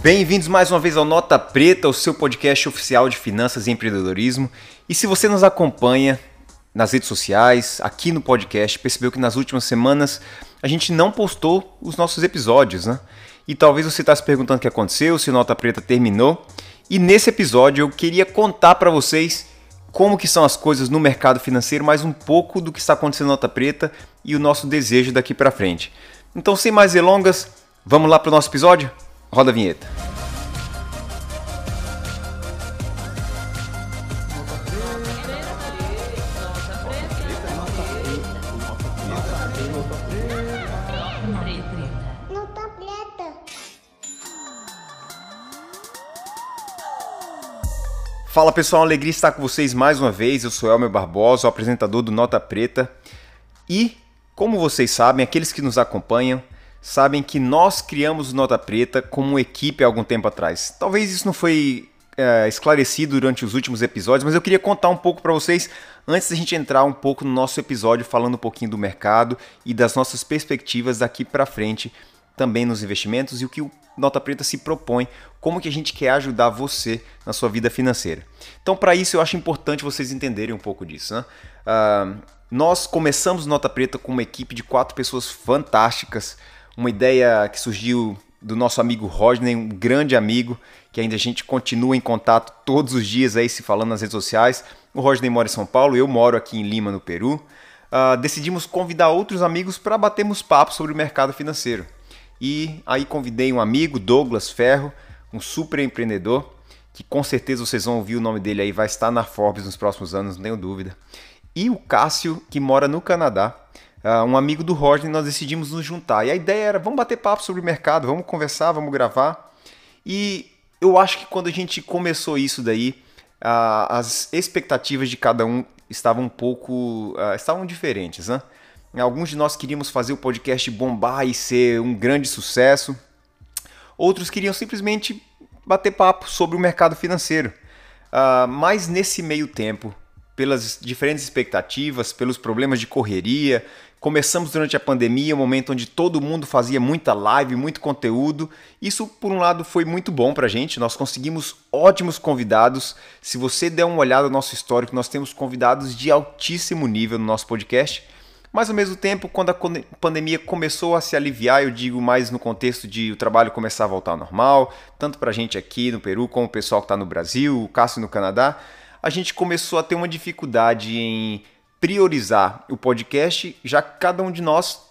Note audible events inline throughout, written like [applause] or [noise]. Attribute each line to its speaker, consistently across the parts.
Speaker 1: Bem-vindos mais uma vez ao Nota Preta, o seu podcast oficial de finanças e empreendedorismo. E se você nos acompanha nas redes sociais, aqui no podcast, percebeu que nas últimas semanas a gente não postou os nossos episódios, né? E talvez você está se perguntando o que aconteceu, se Nota Preta terminou. E nesse episódio eu queria contar para vocês como que são as coisas no mercado financeiro, mais um pouco do que está acontecendo na Nota Preta e o nosso desejo daqui para frente. Então, sem mais delongas, vamos lá para o nosso episódio? Roda a vinheta. Fala pessoal, alegria estar com vocês mais uma vez. Eu sou Elmer Barbosa, o apresentador do Nota Preta. E, como vocês sabem, aqueles que nos acompanham sabem que nós criamos Nota Preta como equipe há algum tempo atrás. Talvez isso não foi é, esclarecido durante os últimos episódios, mas eu queria contar um pouco para vocês antes da gente entrar um pouco no nosso episódio falando um pouquinho do mercado e das nossas perspectivas daqui para frente também nos investimentos e o que o Nota Preta se propõe, como que a gente quer ajudar você na sua vida financeira. Então, para isso, eu acho importante vocês entenderem um pouco disso. Né? Ah, nós começamos Nota Preta com uma equipe de quatro pessoas fantásticas, uma ideia que surgiu do nosso amigo Rodney, um grande amigo, que ainda a gente continua em contato todos os dias aí se falando nas redes sociais. O Rodney mora em São Paulo, eu moro aqui em Lima, no Peru. Ah, decidimos convidar outros amigos para batermos papo sobre o mercado financeiro. E aí convidei um amigo, Douglas Ferro, um super empreendedor, que com certeza vocês vão ouvir o nome dele aí, vai estar na Forbes nos próximos anos, não tenho dúvida. E o Cássio, que mora no Canadá, ah, um amigo do Rodney, nós decidimos nos juntar. E a ideia era, vamos bater papo sobre o mercado, vamos conversar, vamos gravar. E eu acho que quando a gente começou isso daí, ah, as expectativas de cada um estavam um pouco, ah, estavam diferentes, né? Alguns de nós queríamos fazer o podcast bombar e ser um grande sucesso. Outros queriam simplesmente bater papo sobre o mercado financeiro. Ah, mas nesse meio tempo, pelas diferentes expectativas, pelos problemas de correria, começamos durante a pandemia, um momento onde todo mundo fazia muita live, muito conteúdo. Isso, por um lado, foi muito bom pra gente. Nós conseguimos ótimos convidados. Se você der uma olhada no nosso histórico, nós temos convidados de altíssimo nível no nosso podcast. Mas ao mesmo tempo, quando a pandemia começou a se aliviar, eu digo mais no contexto de o trabalho começar a voltar ao normal, tanto para a gente aqui no Peru como o pessoal que está no Brasil, o Cássio no Canadá, a gente começou a ter uma dificuldade em priorizar o podcast, já que cada um de nós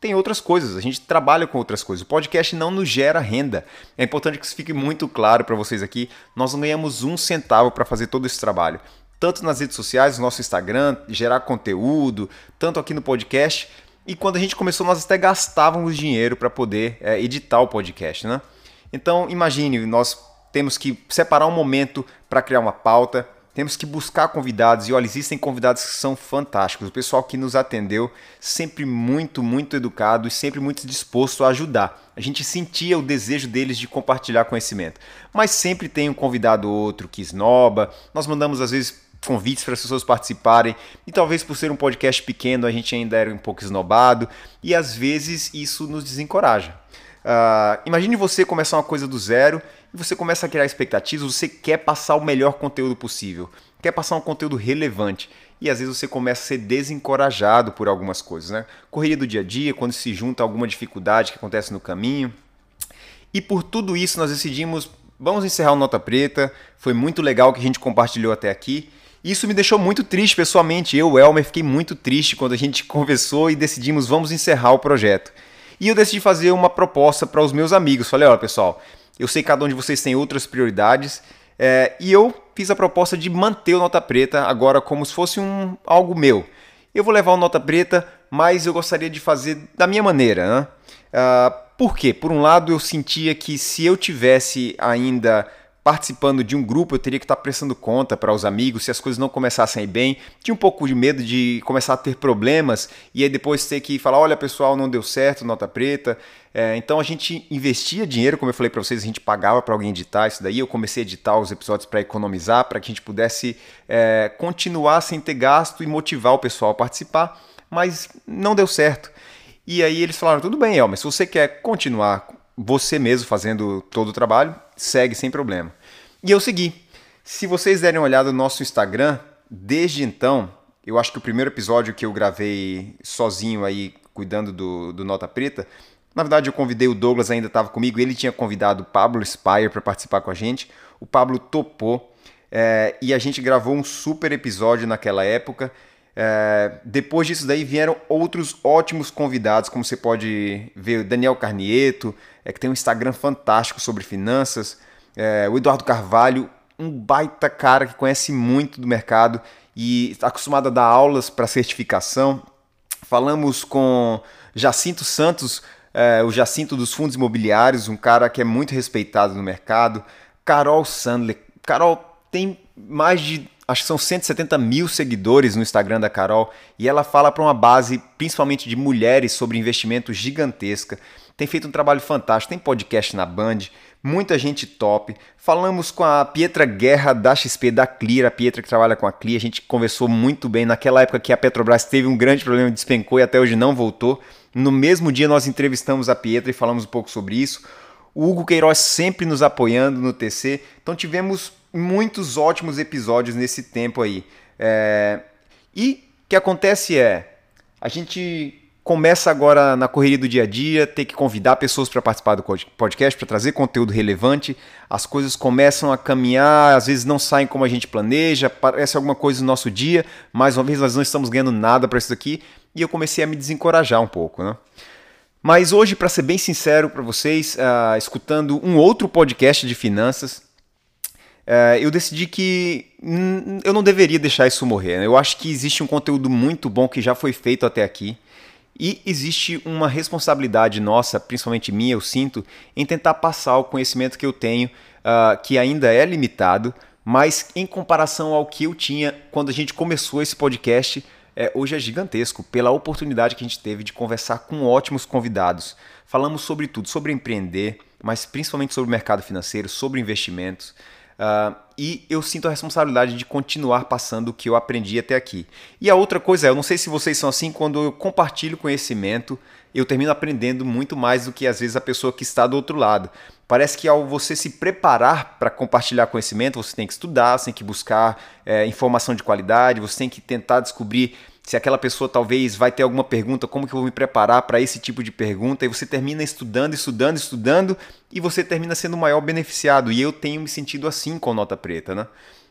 Speaker 1: tem outras coisas, a gente trabalha com outras coisas. O podcast não nos gera renda. É importante que isso fique muito claro para vocês aqui. Nós não ganhamos um centavo para fazer todo esse trabalho. Tanto nas redes sociais, no nosso Instagram, gerar conteúdo, tanto aqui no podcast. E quando a gente começou, nós até gastávamos dinheiro para poder é, editar o podcast, né? Então, imagine, nós temos que separar um momento para criar uma pauta, temos que buscar convidados e olha, existem convidados que são fantásticos. O pessoal que nos atendeu sempre muito, muito educado e sempre muito disposto a ajudar. A gente sentia o desejo deles de compartilhar conhecimento. Mas sempre tem um convidado ou outro que esnoba. Nós mandamos às vezes convites para as pessoas participarem e talvez por ser um podcast pequeno a gente ainda era um pouco esnobado e às vezes isso nos desencoraja. Ah, imagine você começar uma coisa do zero e você começa a criar expectativas, você quer passar o melhor conteúdo possível, quer passar um conteúdo relevante e às vezes você começa a ser desencorajado por algumas coisas, né? Correria do dia a dia, quando se junta alguma dificuldade que acontece no caminho. E por tudo isso nós decidimos, vamos encerrar o Nota Preta. Foi muito legal que a gente compartilhou até aqui. Isso me deixou muito triste pessoalmente. Eu, Elmer, fiquei muito triste quando a gente [laughs] conversou e decidimos vamos encerrar o projeto. E eu decidi fazer uma proposta para os meus amigos. Falei, olha pessoal, eu sei que cada um de vocês tem outras prioridades é, e eu fiz a proposta de manter o Nota Preta agora como se fosse um algo meu. Eu vou levar o Nota Preta, mas eu gostaria de fazer da minha maneira. Né? Ah, por quê? Por um lado, eu sentia que se eu tivesse ainda participando de um grupo, eu teria que estar prestando conta para os amigos se as coisas não começassem bem. Tinha um pouco de medo de começar a ter problemas e aí depois ter que falar: olha pessoal, não deu certo, nota preta. É, então a gente investia dinheiro, como eu falei para vocês, a gente pagava para alguém editar isso daí. Eu comecei a editar os episódios para economizar, para que a gente pudesse é, continuar sem ter gasto e motivar o pessoal a participar, mas não deu certo. E aí eles falaram: tudo bem, El, mas se você quer continuar você mesmo fazendo todo o trabalho, segue sem problema. E eu segui. Se vocês derem uma olhada no nosso Instagram, desde então, eu acho que o primeiro episódio que eu gravei sozinho aí, cuidando do, do Nota Preta, na verdade eu convidei o Douglas, ainda estava comigo, ele tinha convidado o Pablo Spire para participar com a gente. O Pablo topou é, e a gente gravou um super episódio naquela época. É, depois disso daí vieram outros ótimos convidados, como você pode ver, Daniel Carnieto, é, que tem um Instagram fantástico sobre finanças, é, o Eduardo Carvalho, um baita cara que conhece muito do mercado e está acostumado a dar aulas para certificação. Falamos com Jacinto Santos, é, o Jacinto dos Fundos Imobiliários, um cara que é muito respeitado no mercado. Carol Sandler. Carol tem mais de, acho que são 170 mil seguidores no Instagram da Carol e ela fala para uma base principalmente de mulheres sobre investimento gigantesca. Tem feito um trabalho fantástico, tem podcast na Band, muita gente top. Falamos com a Pietra Guerra da XP, da Clear, a Pietra que trabalha com a Clear. A gente conversou muito bem naquela época que a Petrobras teve um grande problema, despencou e até hoje não voltou. No mesmo dia nós entrevistamos a Pietra e falamos um pouco sobre isso. O Hugo Queiroz sempre nos apoiando no TC. Então tivemos muitos ótimos episódios nesse tempo aí. É... E o que acontece é, a gente começa agora na correria do dia a dia, ter que convidar pessoas para participar do podcast, para trazer conteúdo relevante. As coisas começam a caminhar, às vezes não saem como a gente planeja, parece alguma coisa no nosso dia. Mais uma vez, nós não estamos ganhando nada para isso aqui e eu comecei a me desencorajar um pouco, né? Mas hoje, para ser bem sincero para vocês, uh, escutando um outro podcast de finanças, uh, eu decidi que eu não deveria deixar isso morrer. Né? Eu acho que existe um conteúdo muito bom que já foi feito até aqui e existe uma responsabilidade nossa, principalmente minha, eu sinto, em tentar passar o conhecimento que eu tenho, uh, que ainda é limitado, mas em comparação ao que eu tinha quando a gente começou esse podcast, é, hoje é gigantesco pela oportunidade que a gente teve de conversar com ótimos convidados. Falamos sobre tudo, sobre empreender, mas principalmente sobre o mercado financeiro, sobre investimentos. Uh, e eu sinto a responsabilidade de continuar passando o que eu aprendi até aqui. E a outra coisa é, eu não sei se vocês são assim, quando eu compartilho conhecimento, eu termino aprendendo muito mais do que às vezes a pessoa que está do outro lado. Parece que ao você se preparar para compartilhar conhecimento, você tem que estudar, você tem que buscar é, informação de qualidade, você tem que tentar descobrir se aquela pessoa talvez vai ter alguma pergunta, como que eu vou me preparar para esse tipo de pergunta, e você termina estudando, estudando, estudando, e você termina sendo o maior beneficiado. E eu tenho me sentido assim com nota preta, né?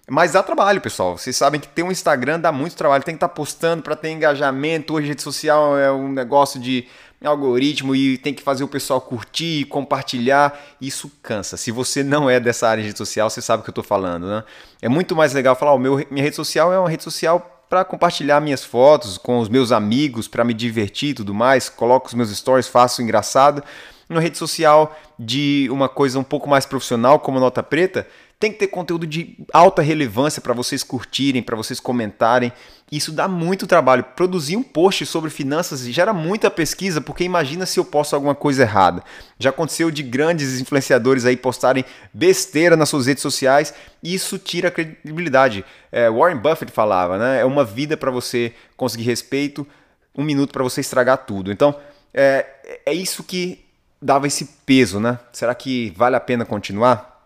Speaker 1: Mas dá trabalho, pessoal. Vocês sabem que ter um Instagram dá muito trabalho. Tem que estar tá postando para ter engajamento. Hoje, rede social é um negócio de algoritmo e tem que fazer o pessoal curtir, compartilhar. Isso cansa. Se você não é dessa área de rede social, você sabe o que eu estou falando, né? É muito mais legal falar: oh, meu, minha rede social é uma rede social para compartilhar minhas fotos com os meus amigos, para me divertir e tudo mais. Coloco os meus stories, faço engraçado. Numa rede social de uma coisa um pouco mais profissional, como Nota Preta, tem que ter conteúdo de alta relevância para vocês curtirem, para vocês comentarem. Isso dá muito trabalho. Produzir um post sobre finanças gera muita pesquisa, porque imagina se eu posto alguma coisa errada. Já aconteceu de grandes influenciadores aí postarem besteira nas suas redes sociais, e isso tira a credibilidade. É, Warren Buffett falava, né? É uma vida para você conseguir respeito, um minuto para você estragar tudo. Então, é, é isso que dava esse peso, né? Será que vale a pena continuar?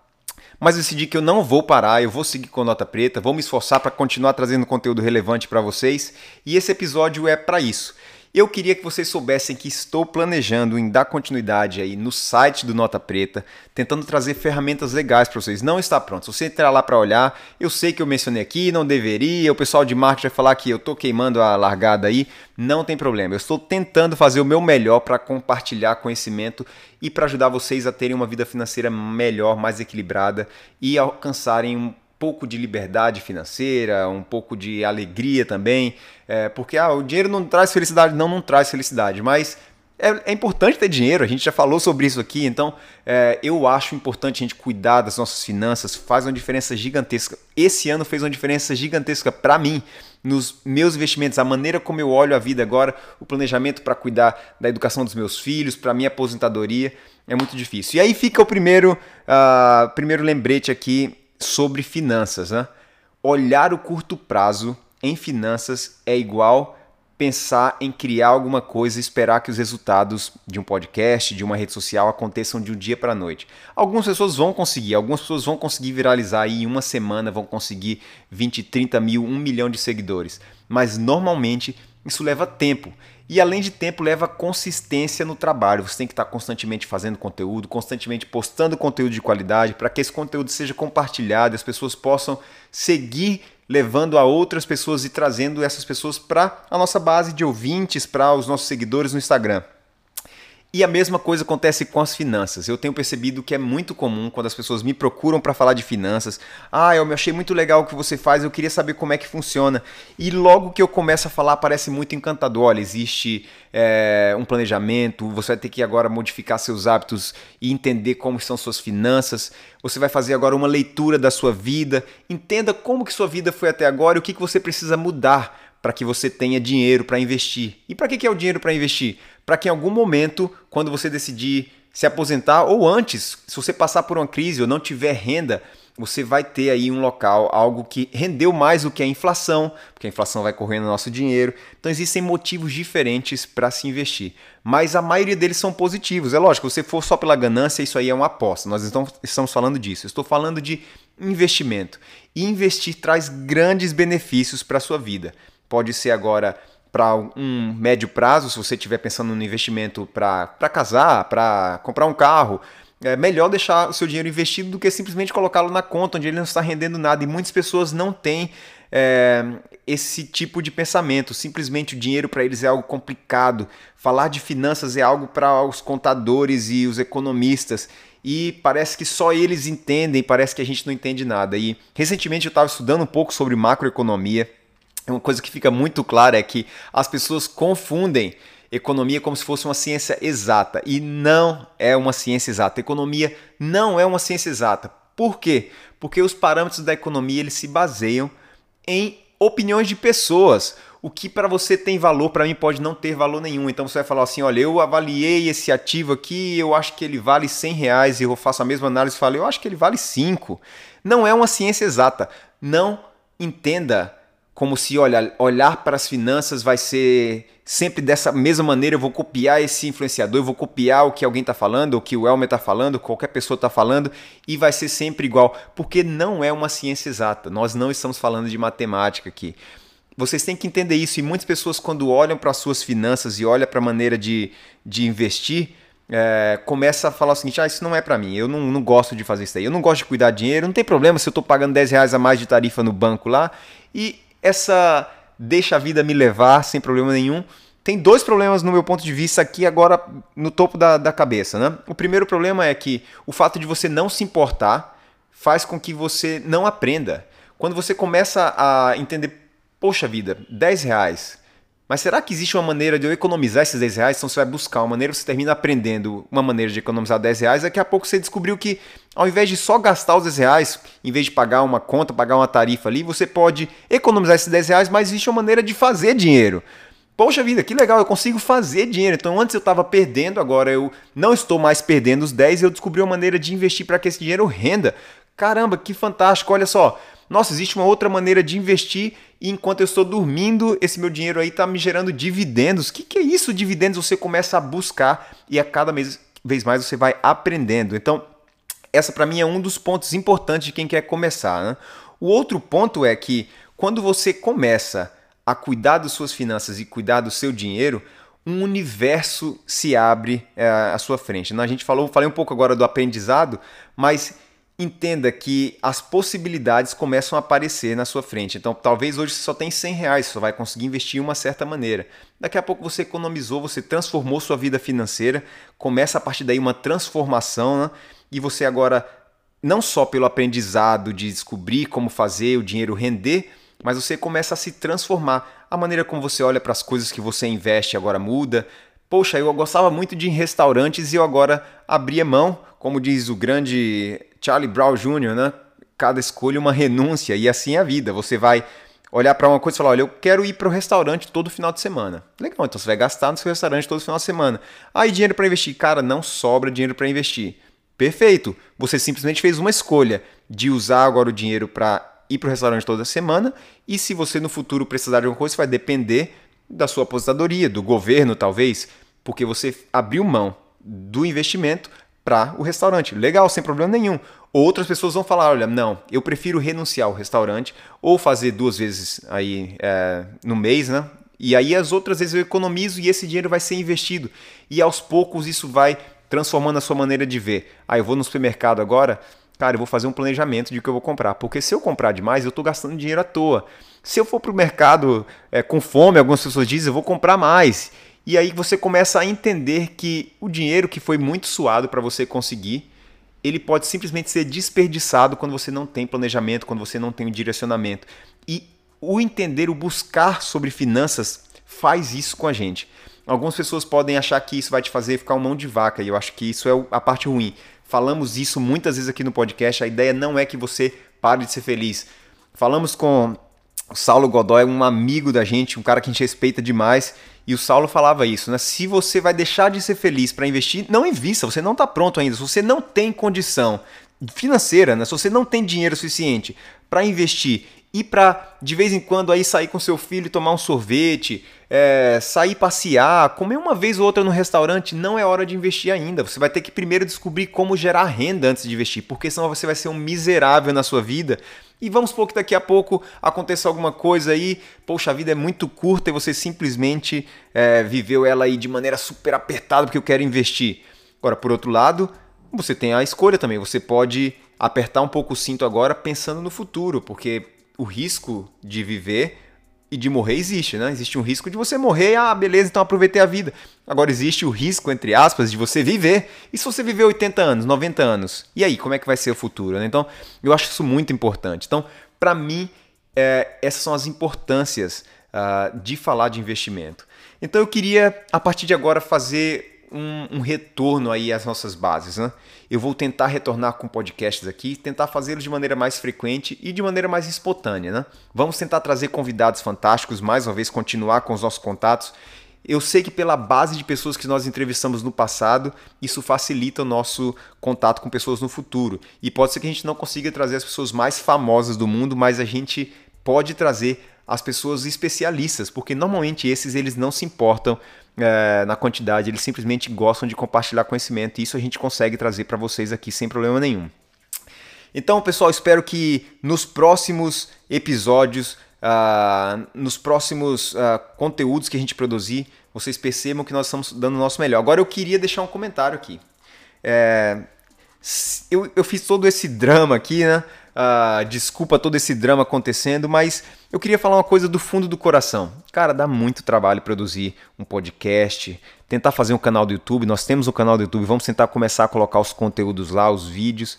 Speaker 1: Mas decidi que eu não vou parar, eu vou seguir com nota preta, vou me esforçar para continuar trazendo conteúdo relevante para vocês, e esse episódio é para isso. Eu queria que vocês soubessem que estou planejando em dar continuidade aí no site do Nota Preta, tentando trazer ferramentas legais para vocês. Não está pronto. Se você entrar lá para olhar, eu sei que eu mencionei aqui, não deveria, o pessoal de marketing vai falar que eu estou queimando a largada aí. Não tem problema. Eu estou tentando fazer o meu melhor para compartilhar conhecimento e para ajudar vocês a terem uma vida financeira melhor, mais equilibrada e alcançarem um pouco de liberdade financeira, um pouco de alegria também, é, porque ah, o dinheiro não traz felicidade, não, não traz felicidade, mas é, é importante ter dinheiro, a gente já falou sobre isso aqui, então é, eu acho importante a gente cuidar das nossas finanças, faz uma diferença gigantesca. Esse ano fez uma diferença gigantesca para mim, nos meus investimentos, a maneira como eu olho a vida agora, o planejamento para cuidar da educação dos meus filhos, para minha aposentadoria, é muito difícil. E aí fica o primeiro, uh, primeiro lembrete aqui sobre finanças. Né? Olhar o curto prazo em finanças é igual pensar em criar alguma coisa e esperar que os resultados de um podcast, de uma rede social aconteçam de um dia para a noite. Algumas pessoas vão conseguir, algumas pessoas vão conseguir viralizar e em uma semana vão conseguir 20, 30 mil, 1 milhão de seguidores. Mas normalmente isso leva tempo. E além de tempo, leva consistência no trabalho. Você tem que estar constantemente fazendo conteúdo, constantemente postando conteúdo de qualidade para que esse conteúdo seja compartilhado as pessoas possam seguir levando a outras pessoas e trazendo essas pessoas para a nossa base de ouvintes, para os nossos seguidores no Instagram. E a mesma coisa acontece com as finanças. Eu tenho percebido que é muito comum quando as pessoas me procuram para falar de finanças. Ah, eu me achei muito legal o que você faz, eu queria saber como é que funciona. E logo que eu começo a falar, parece muito encantador. Olha, existe é, um planejamento, você vai ter que agora modificar seus hábitos e entender como são suas finanças. Você vai fazer agora uma leitura da sua vida. Entenda como que sua vida foi até agora e o que, que você precisa mudar para que você tenha dinheiro para investir. E para que, que é o dinheiro para investir? Para que em algum momento, quando você decidir se aposentar ou antes, se você passar por uma crise ou não tiver renda, você vai ter aí um local, algo que rendeu mais do que a inflação, porque a inflação vai correndo no nosso dinheiro. Então existem motivos diferentes para se investir, mas a maioria deles são positivos. É lógico, se você for só pela ganância, isso aí é uma aposta. Nós estamos falando disso. Eu estou falando de investimento. E investir traz grandes benefícios para a sua vida pode ser agora para um médio prazo, se você estiver pensando no investimento para casar, para comprar um carro, é melhor deixar o seu dinheiro investido do que simplesmente colocá-lo na conta onde ele não está rendendo nada. E muitas pessoas não têm é, esse tipo de pensamento. Simplesmente o dinheiro para eles é algo complicado. Falar de finanças é algo para os contadores e os economistas. E parece que só eles entendem, parece que a gente não entende nada. E recentemente eu estava estudando um pouco sobre macroeconomia uma coisa que fica muito clara é que as pessoas confundem economia como se fosse uma ciência exata e não é uma ciência exata. Economia não é uma ciência exata. Por quê? Porque os parâmetros da economia eles se baseiam em opiniões de pessoas. O que para você tem valor, para mim pode não ter valor nenhum. Então você vai falar assim: olha, eu avaliei esse ativo aqui, eu acho que ele vale 100 reais, e eu faço a mesma análise e falo, eu acho que ele vale 5. Não é uma ciência exata. Não entenda como se olha, olhar para as finanças vai ser sempre dessa mesma maneira. Eu vou copiar esse influenciador, eu vou copiar o que alguém está falando, o que o Elmer está falando, qualquer pessoa está falando, e vai ser sempre igual, porque não é uma ciência exata. Nós não estamos falando de matemática aqui. Vocês têm que entender isso, e muitas pessoas, quando olham para as suas finanças e olham para a maneira de, de investir, é, começa a falar o seguinte: ah, isso não é para mim, eu não, não gosto de fazer isso aí, eu não gosto de cuidar de dinheiro, não tem problema se eu estou pagando 10 reais a mais de tarifa no banco lá, e essa deixa a vida me levar sem problema nenhum. Tem dois problemas no meu ponto de vista aqui agora no topo da, da cabeça. Né? O primeiro problema é que o fato de você não se importar faz com que você não aprenda. Quando você começa a entender, poxa vida, 10 reais, mas será que existe uma maneira de eu economizar esses 10 reais? Então você vai buscar uma maneira, você termina aprendendo uma maneira de economizar 10 reais, daqui a pouco você descobriu que ao invés de só gastar os 10 reais, em vez de pagar uma conta, pagar uma tarifa ali, você pode economizar esses 10 reais, mas existe uma maneira de fazer dinheiro. Poxa vida, que legal, eu consigo fazer dinheiro. Então antes eu estava perdendo, agora eu não estou mais perdendo os 10 e eu descobri uma maneira de investir para que esse dinheiro renda. Caramba, que fantástico, olha só. Nossa, existe uma outra maneira de investir e enquanto eu estou dormindo, esse meu dinheiro aí está me gerando dividendos. O que, que é isso, dividendos? Você começa a buscar e a cada vez, mais você vai aprendendo. Então, essa para mim é um dos pontos importantes de quem quer começar. Né? O outro ponto é que quando você começa a cuidar das suas finanças e cuidar do seu dinheiro, um universo se abre é, à sua frente. A gente falou, falei um pouco agora do aprendizado, mas entenda que as possibilidades começam a aparecer na sua frente. Então, talvez hoje você só tem 100 reais, só vai conseguir investir de uma certa maneira. Daqui a pouco você economizou, você transformou sua vida financeira, começa a partir daí uma transformação né? e você agora, não só pelo aprendizado de descobrir como fazer o dinheiro render, mas você começa a se transformar. A maneira como você olha para as coisas que você investe agora muda. Poxa, eu gostava muito de restaurantes e eu agora abria mão, como diz o grande Charlie Brown Jr., né? Cada escolha uma renúncia e assim é a vida. Você vai olhar para uma coisa e falar: olha, eu quero ir para o restaurante todo final de semana. Legal, então você vai gastar no seu restaurante todo final de semana. Aí, dinheiro para investir. Cara, não sobra dinheiro para investir. Perfeito. Você simplesmente fez uma escolha de usar agora o dinheiro para ir para o restaurante toda semana. E se você no futuro precisar de alguma coisa, vai depender da sua aposentadoria, do governo talvez, porque você abriu mão do investimento para o restaurante. Legal, sem problema nenhum. Outras pessoas vão falar, olha, não, eu prefiro renunciar ao restaurante ou fazer duas vezes aí é, no mês, né? E aí as outras vezes eu economizo e esse dinheiro vai ser investido. E aos poucos isso vai transformando a sua maneira de ver. Ah, eu vou no supermercado agora, cara, eu vou fazer um planejamento de o que eu vou comprar. Porque se eu comprar demais, eu estou gastando dinheiro à toa. Se eu for para o mercado é, com fome, algumas pessoas dizem, eu vou comprar mais. E aí você começa a entender que o dinheiro que foi muito suado para você conseguir, ele pode simplesmente ser desperdiçado quando você não tem planejamento, quando você não tem um direcionamento. E o entender, o buscar sobre finanças faz isso com a gente. Algumas pessoas podem achar que isso vai te fazer ficar uma mão de vaca, e eu acho que isso é a parte ruim. Falamos isso muitas vezes aqui no podcast, a ideia não é que você pare de ser feliz. Falamos com o Saulo Godoy, um amigo da gente, um cara que a gente respeita demais, e o Saulo falava isso, né? Se você vai deixar de ser feliz para investir, não invista, você não está pronto ainda. Se você não tem condição financeira, né? Se você não tem dinheiro suficiente para investir e para de vez em quando aí sair com seu filho tomar um sorvete, é, sair passear, comer uma vez ou outra no restaurante, não é hora de investir ainda. Você vai ter que primeiro descobrir como gerar renda antes de investir, porque senão você vai ser um miserável na sua vida e vamos supor que daqui a pouco aconteça alguma coisa aí, poxa, a vida é muito curta e você simplesmente é, viveu ela aí de maneira super apertada porque eu quero investir. Agora, por outro lado, você tem a escolha também. Você pode apertar um pouco o cinto agora pensando no futuro, porque o risco de viver e de morrer existe, né? Existe um risco de você morrer, ah, beleza, então aproveitei a vida. Agora existe o risco, entre aspas, de você viver. E se você viver 80 anos, 90 anos? E aí, como é que vai ser o futuro? Né? Então, eu acho isso muito importante. Então, para mim, é, essas são as importâncias uh, de falar de investimento. Então, eu queria, a partir de agora, fazer um, um, retorno aí às nossas bases. Né? Eu vou tentar retornar com podcasts aqui, tentar fazê-los de maneira mais frequente e de maneira mais espontânea. Né? Vamos tentar trazer convidados fantásticos, mais uma vez, continuar com os nossos contatos. Eu sei que pela base de pessoas que nós entrevistamos no passado, isso facilita o nosso contato com pessoas no futuro. E pode ser que a gente não consiga trazer as pessoas mais famosas do mundo, mas a gente pode trazer as pessoas especialistas, porque normalmente esses eles não se importam é, na quantidade, eles simplesmente gostam de compartilhar conhecimento e isso a gente consegue trazer para vocês aqui sem problema nenhum. Então, pessoal, espero que nos próximos episódios, uh, nos próximos uh, conteúdos que a gente produzir, vocês percebam que nós estamos dando o nosso melhor. Agora, eu queria deixar um comentário aqui. É, eu, eu fiz todo esse drama aqui, né? Uh, desculpa todo esse drama acontecendo, mas eu queria falar uma coisa do fundo do coração. Cara, dá muito trabalho produzir um podcast, tentar fazer um canal do YouTube. Nós temos um canal do YouTube, vamos tentar começar a colocar os conteúdos lá, os vídeos.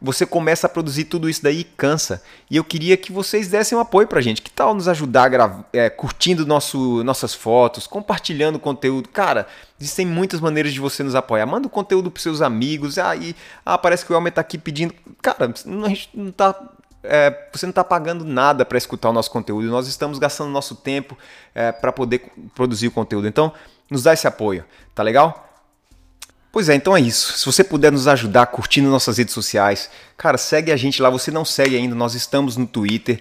Speaker 1: Você começa a produzir tudo isso daí e cansa. E eu queria que vocês dessem um apoio pra gente. Que tal nos ajudar é, curtindo nosso, nossas fotos, compartilhando conteúdo? Cara, existem muitas maneiras de você nos apoiar. Manda o conteúdo pros seus amigos. Ah, ah, parece que o Elmer tá aqui pedindo. Cara, a gente não tá é, você não está pagando nada para escutar o nosso conteúdo. Nós estamos gastando nosso tempo é, para poder produzir o conteúdo. Então, nos dá esse apoio, tá legal? Pois é, então é isso. Se você puder nos ajudar curtindo nossas redes sociais, cara, segue a gente lá. Você não segue ainda, nós estamos no Twitter,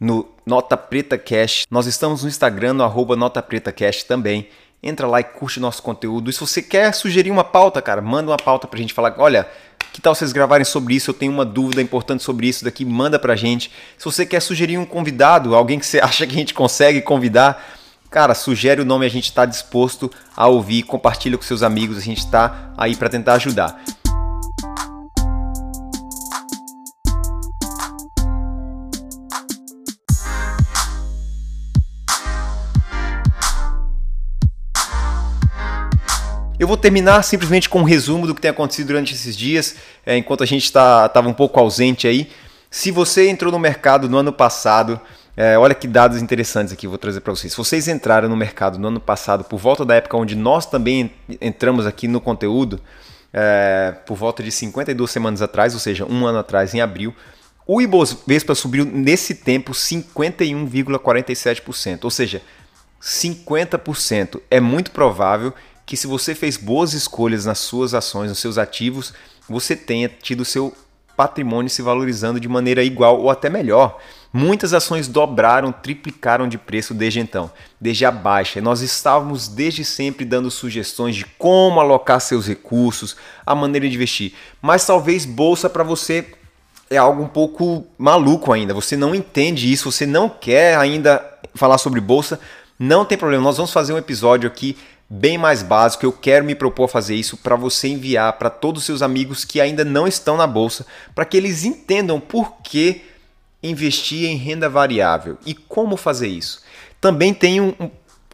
Speaker 1: no Nota Preta Cash. Nós estamos no Instagram, no arroba Nota Preta Cash também. Entra lá e curte nosso conteúdo. E se você quer sugerir uma pauta, cara, manda uma pauta pra gente falar. Olha, que tal vocês gravarem sobre isso? Eu tenho uma dúvida importante sobre isso daqui, manda pra gente. Se você quer sugerir um convidado, alguém que você [laughs] acha que a gente consegue convidar, cara, sugere o nome, a gente está disposto a ouvir, compartilha com seus amigos, a gente está aí para tentar ajudar. Eu vou terminar simplesmente com um resumo do que tem acontecido durante esses dias, é, enquanto a gente estava tá, um pouco ausente aí. Se você entrou no mercado no ano passado, é, olha que dados interessantes aqui, vou trazer para vocês. Vocês entraram no mercado no ano passado, por volta da época onde nós também entramos aqui no conteúdo, é, por volta de 52 semanas atrás, ou seja, um ano atrás, em abril, o Ibovespa subiu nesse tempo 51,47%, ou seja, 50%. É muito provável que se você fez boas escolhas nas suas ações, nos seus ativos, você tenha tido seu patrimônio se valorizando de maneira igual ou até melhor. Muitas ações dobraram, triplicaram de preço desde então, desde a baixa. E nós estávamos desde sempre dando sugestões de como alocar seus recursos, a maneira de investir. Mas talvez bolsa para você é algo um pouco maluco ainda. Você não entende isso, você não quer ainda falar sobre bolsa. Não tem problema, nós vamos fazer um episódio aqui bem mais básico. Eu quero me propor a fazer isso para você enviar para todos os seus amigos que ainda não estão na bolsa, para que eles entendam por que investir em renda variável e como fazer isso. Também tem um,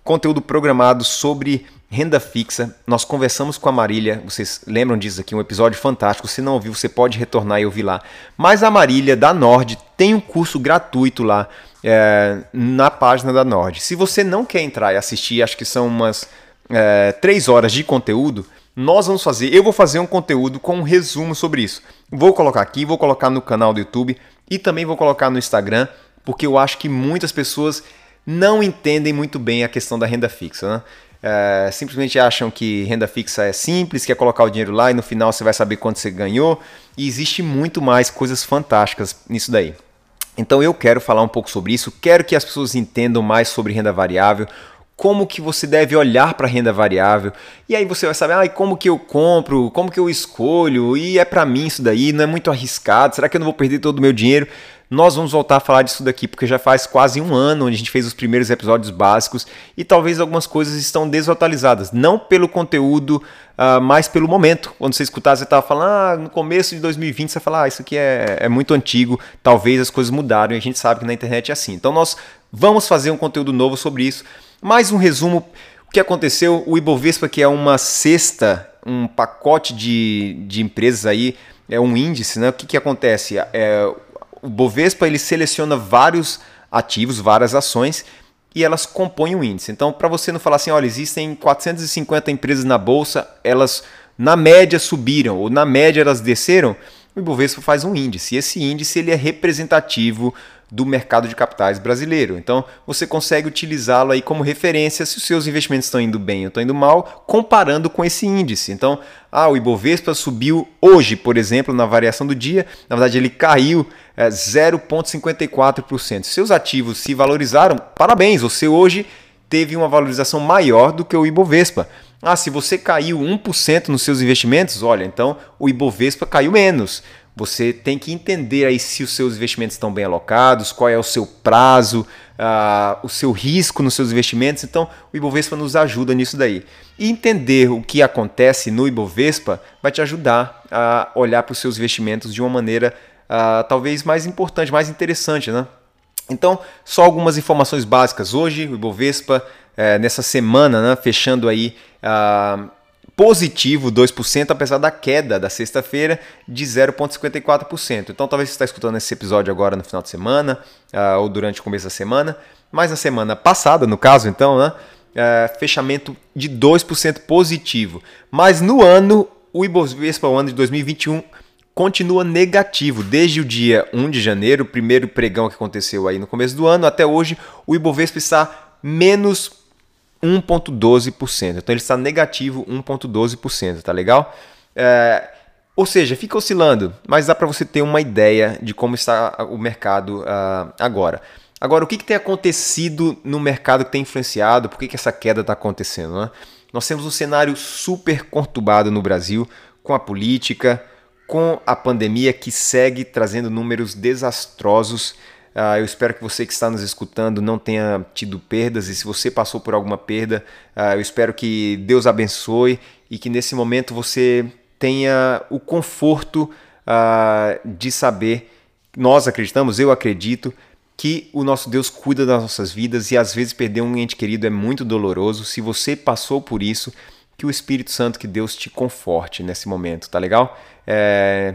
Speaker 1: conteúdo programado sobre renda fixa. Nós conversamos com a Marília, vocês lembram disso aqui, um episódio fantástico. Se não ouviu, você pode retornar e ouvir lá. Mas a Marília da Nord tem um curso gratuito lá é, na página da Nord. Se você não quer entrar e assistir, acho que são umas é, três horas de conteúdo, nós vamos fazer, eu vou fazer um conteúdo com um resumo sobre isso. Vou colocar aqui, vou colocar no canal do YouTube e também vou colocar no Instagram, porque eu acho que muitas pessoas não entendem muito bem a questão da renda fixa. Né? É, simplesmente acham que renda fixa é simples, que é colocar o dinheiro lá e no final você vai saber quanto você ganhou. E existe muito mais coisas fantásticas nisso daí. Então eu quero falar um pouco sobre isso, quero que as pessoas entendam mais sobre renda variável, como que você deve olhar para a renda variável. E aí você vai saber, ah, como que eu compro, como que eu escolho, e é para mim isso daí, não é muito arriscado, será que eu não vou perder todo o meu dinheiro? Nós vamos voltar a falar disso daqui, porque já faz quase um ano onde a gente fez os primeiros episódios básicos e talvez algumas coisas estão desatualizadas. Não pelo conteúdo, uh, mas pelo momento. Quando você escutar, você estava falando, ah, no começo de 2020, você fala, ah, isso aqui é, é muito antigo, talvez as coisas mudaram e a gente sabe que na internet é assim. Então nós vamos fazer um conteúdo novo sobre isso. Mais um resumo. O que aconteceu? O Ibovespa, que é uma cesta, um pacote de, de empresas aí, é um índice, né? O que, que acontece? É, o Bovespa ele seleciona vários ativos, várias ações e elas compõem o índice. Então, para você não falar assim, olha, existem 450 empresas na bolsa, elas na média subiram ou na média elas desceram, o Ibovespa faz um índice. E esse índice ele é representativo do mercado de capitais brasileiro. Então, você consegue utilizá-lo aí como referência se os seus investimentos estão indo bem ou estão indo mal, comparando com esse índice. Então, ah, o Ibovespa subiu hoje, por exemplo, na variação do dia, na verdade ele caiu é, 0,54%. Seus ativos se valorizaram, parabéns, você hoje teve uma valorização maior do que o Ibovespa. Ah, se você caiu 1% nos seus investimentos, olha, então o Ibovespa caiu menos. Você tem que entender aí se os seus investimentos estão bem alocados, qual é o seu prazo, uh, o seu risco nos seus investimentos. Então, o Ibovespa nos ajuda nisso daí. E entender o que acontece no Ibovespa vai te ajudar a olhar para os seus investimentos de uma maneira uh, talvez mais importante, mais interessante, né? Então, só algumas informações básicas. Hoje, o Ibovespa, é, nessa semana, né, fechando aí uh, positivo 2%, apesar da queda da sexta-feira de 0,54%. Então, talvez você está escutando esse episódio agora no final de semana uh, ou durante o começo da semana, mas na semana passada, no caso, então, né, uh, fechamento de 2% positivo. Mas no ano, o Ibovespa, o ano de 2021, continua negativo. Desde o dia 1 de janeiro, o primeiro pregão que aconteceu aí no começo do ano, até hoje, o Ibovespa está menos 1,12%. Então ele está negativo 1,12%, tá legal? É, ou seja, fica oscilando, mas dá para você ter uma ideia de como está o mercado uh, agora. Agora, o que, que, tem acontecido no mercado que tem influenciado? Por que, que essa queda está acontecendo? Né? Nós temos um cenário super conturbado no Brasil, com a política, com a pandemia que segue trazendo números desastrosos. Uh, eu espero que você que está nos escutando não tenha tido perdas e se você passou por alguma perda, uh, eu espero que Deus abençoe e que nesse momento você tenha o conforto uh, de saber, nós acreditamos, eu acredito, que o nosso Deus cuida das nossas vidas e às vezes perder um ente querido é muito doloroso. Se você passou por isso, que o Espírito Santo, que Deus te conforte nesse momento, tá legal? É...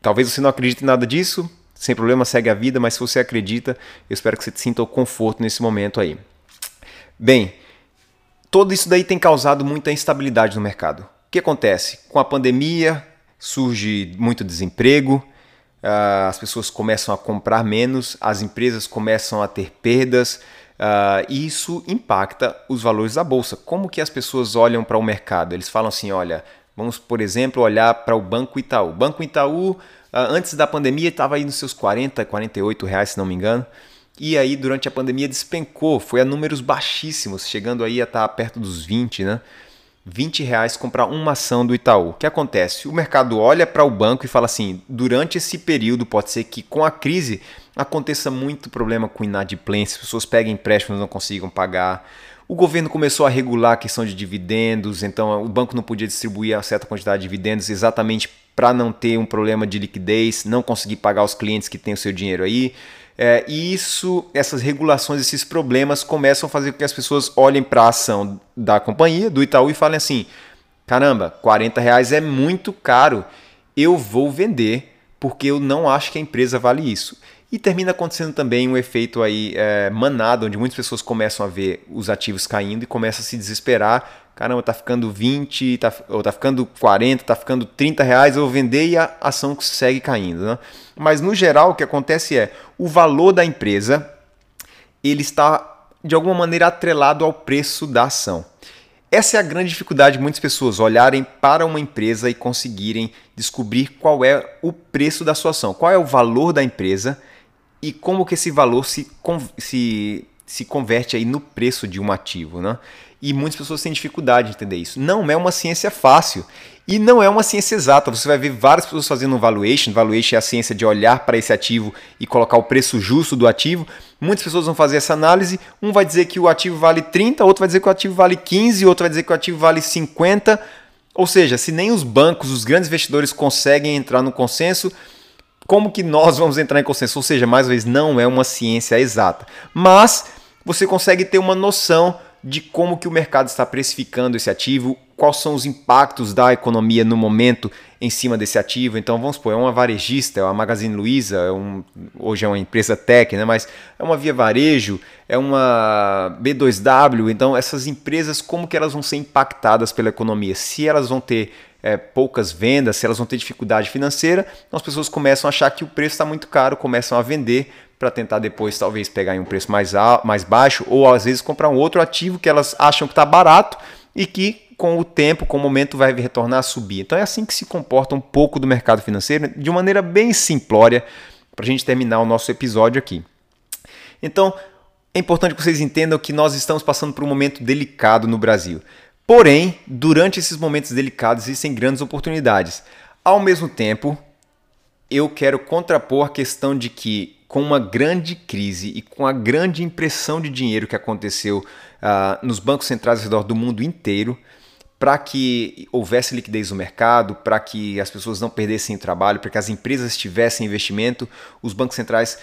Speaker 1: Talvez você não acredite em nada disso, sem problema, segue a vida, mas se você acredita, eu espero que você sinta o conforto nesse momento aí. Bem, tudo isso daí tem causado muita instabilidade no mercado. O que acontece? Com a pandemia surge muito desemprego, ah, as pessoas começam a comprar menos, as empresas começam a ter perdas, Uh, e isso impacta os valores da bolsa. Como que as pessoas olham para o mercado? Eles falam assim: olha, vamos, por exemplo, olhar para o Banco Itaú. Banco Itaú antes da pandemia estava aí nos seus 40, 48 reais, se não me engano. E aí, durante a pandemia, despencou, foi a números baixíssimos, chegando aí a estar perto dos 20, né? 20 reais comprar uma ação do Itaú. O que acontece? O mercado olha para o banco e fala assim: durante esse período, pode ser que com a crise aconteça muito problema com inadimplência, as pessoas peguem empréstimos não consigam pagar. O governo começou a regular a questão de dividendos, então o banco não podia distribuir a certa quantidade de dividendos exatamente para não ter um problema de liquidez, não conseguir pagar os clientes que têm o seu dinheiro aí. É, e isso, essas regulações, esses problemas começam a fazer com que as pessoas olhem para a ação da companhia, do Itaú, e falem assim: caramba, 40 reais é muito caro, eu vou vender porque eu não acho que a empresa vale isso. E termina acontecendo também um efeito aí é, manado, onde muitas pessoas começam a ver os ativos caindo e começam a se desesperar caramba, tá ficando 20, tá, ou tá ficando 40, tá ficando 30 reais, eu vou vender e a ação segue caindo. Né? Mas no geral o que acontece é o valor da empresa ele está de alguma maneira atrelado ao preço da ação. Essa é a grande dificuldade de muitas pessoas olharem para uma empresa e conseguirem descobrir qual é o preço da sua ação, qual é o valor da empresa e como que esse valor se, se, se converte aí no preço de um ativo. Né? E muitas pessoas têm dificuldade de entender isso. Não é uma ciência fácil. E não é uma ciência exata. Você vai ver várias pessoas fazendo um valuation. Valuation é a ciência de olhar para esse ativo e colocar o preço justo do ativo. Muitas pessoas vão fazer essa análise. Um vai dizer que o ativo vale 30, outro vai dizer que o ativo vale 15, outro vai dizer que o ativo vale 50. Ou seja, se nem os bancos, os grandes investidores conseguem entrar no consenso, como que nós vamos entrar em consenso? Ou seja, mais uma vez, não é uma ciência exata. Mas você consegue ter uma noção de como que o mercado está precificando esse ativo, quais são os impactos da economia no momento em cima desse ativo. Então, vamos supor, é uma varejista, é uma Magazine Luiza, é um, hoje é uma empresa tech, né? mas é uma Via Varejo, é uma B2W. Então, essas empresas, como que elas vão ser impactadas pela economia? Se elas vão ter é, poucas vendas, se elas vão ter dificuldade financeira, então as pessoas começam a achar que o preço está muito caro, começam a vender para tentar depois talvez pegar em um preço mais, mais baixo ou às vezes comprar um outro ativo que elas acham que está barato e que com o tempo, com o momento vai retornar a subir. Então é assim que se comporta um pouco do mercado financeiro de maneira bem simplória para a gente terminar o nosso episódio aqui. Então é importante que vocês entendam que nós estamos passando por um momento delicado no Brasil. Porém, durante esses momentos delicados existem grandes oportunidades. Ao mesmo tempo, eu quero contrapor a questão de que com uma grande crise e com a grande impressão de dinheiro que aconteceu uh, nos bancos centrais ao redor do mundo inteiro, para que houvesse liquidez no mercado, para que as pessoas não perdessem o trabalho, para que as empresas tivessem investimento, os bancos centrais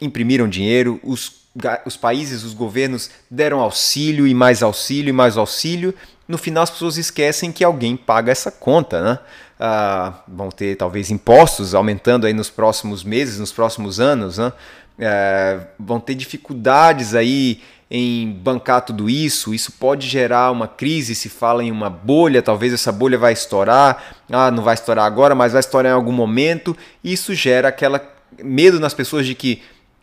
Speaker 1: imprimiram dinheiro, os, os países, os governos deram auxílio e mais auxílio e mais auxílio. No final, as pessoas esquecem que alguém paga essa conta, né? Uh, vão ter talvez impostos aumentando aí nos próximos meses, nos próximos anos, né? Uh, vão ter dificuldades aí em bancar tudo isso, isso pode gerar uma crise, se fala em uma bolha, talvez essa bolha vai estourar, ah, não vai estourar agora, mas vai estourar em algum momento, isso gera aquela medo nas pessoas de que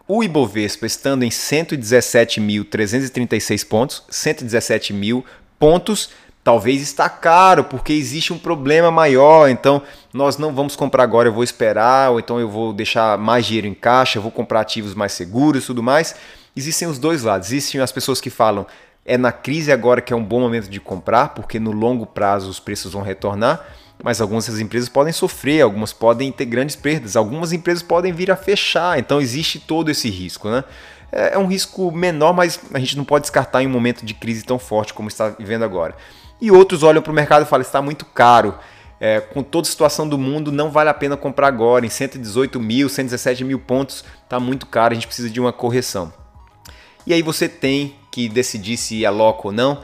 Speaker 1: o Ibovespa estando em 117.336 pontos, 117 mil pontos, talvez está caro porque existe um problema maior, então nós não vamos comprar agora, eu vou esperar, ou então eu vou deixar mais dinheiro em caixa, eu vou comprar ativos mais seguros e tudo mais. Existem os dois lados. Existem as pessoas que falam é na crise agora que é um bom momento de comprar, porque no longo prazo os preços vão retornar, mas algumas dessas empresas podem sofrer, algumas podem ter grandes perdas, algumas empresas podem vir a fechar, então existe todo esse risco, né? É, é um risco menor, mas a gente não pode descartar em um momento de crise tão forte como está vivendo agora e outros olham para o mercado e falam: está muito caro. É, com toda a situação do mundo, não vale a pena comprar agora. Em 118 mil, 117 mil pontos, está muito caro, a gente precisa de uma correção. E aí você tem que decidir se aloca ou não.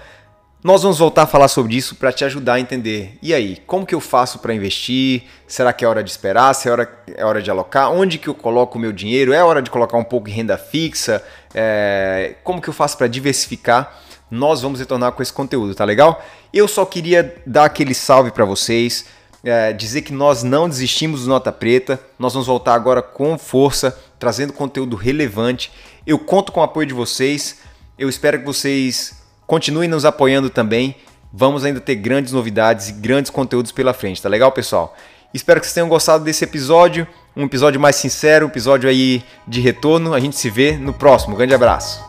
Speaker 1: Nós vamos voltar a falar sobre isso para te ajudar a entender. E aí, como que eu faço para investir? Será que é hora de esperar? Se é hora, é hora de alocar? Onde que eu coloco o meu dinheiro? É hora de colocar um pouco em renda fixa? É, como que eu faço para diversificar? Nós vamos retornar com esse conteúdo, tá legal? Eu só queria dar aquele salve para vocês, é, dizer que nós não desistimos do Nota Preta, nós vamos voltar agora com força, trazendo conteúdo relevante. Eu conto com o apoio de vocês, eu espero que vocês continuem nos apoiando também. Vamos ainda ter grandes novidades e grandes conteúdos pela frente, tá legal, pessoal? Espero que vocês tenham gostado desse episódio. um episódio mais sincero, um episódio aí de retorno. A gente se vê no próximo. Grande abraço.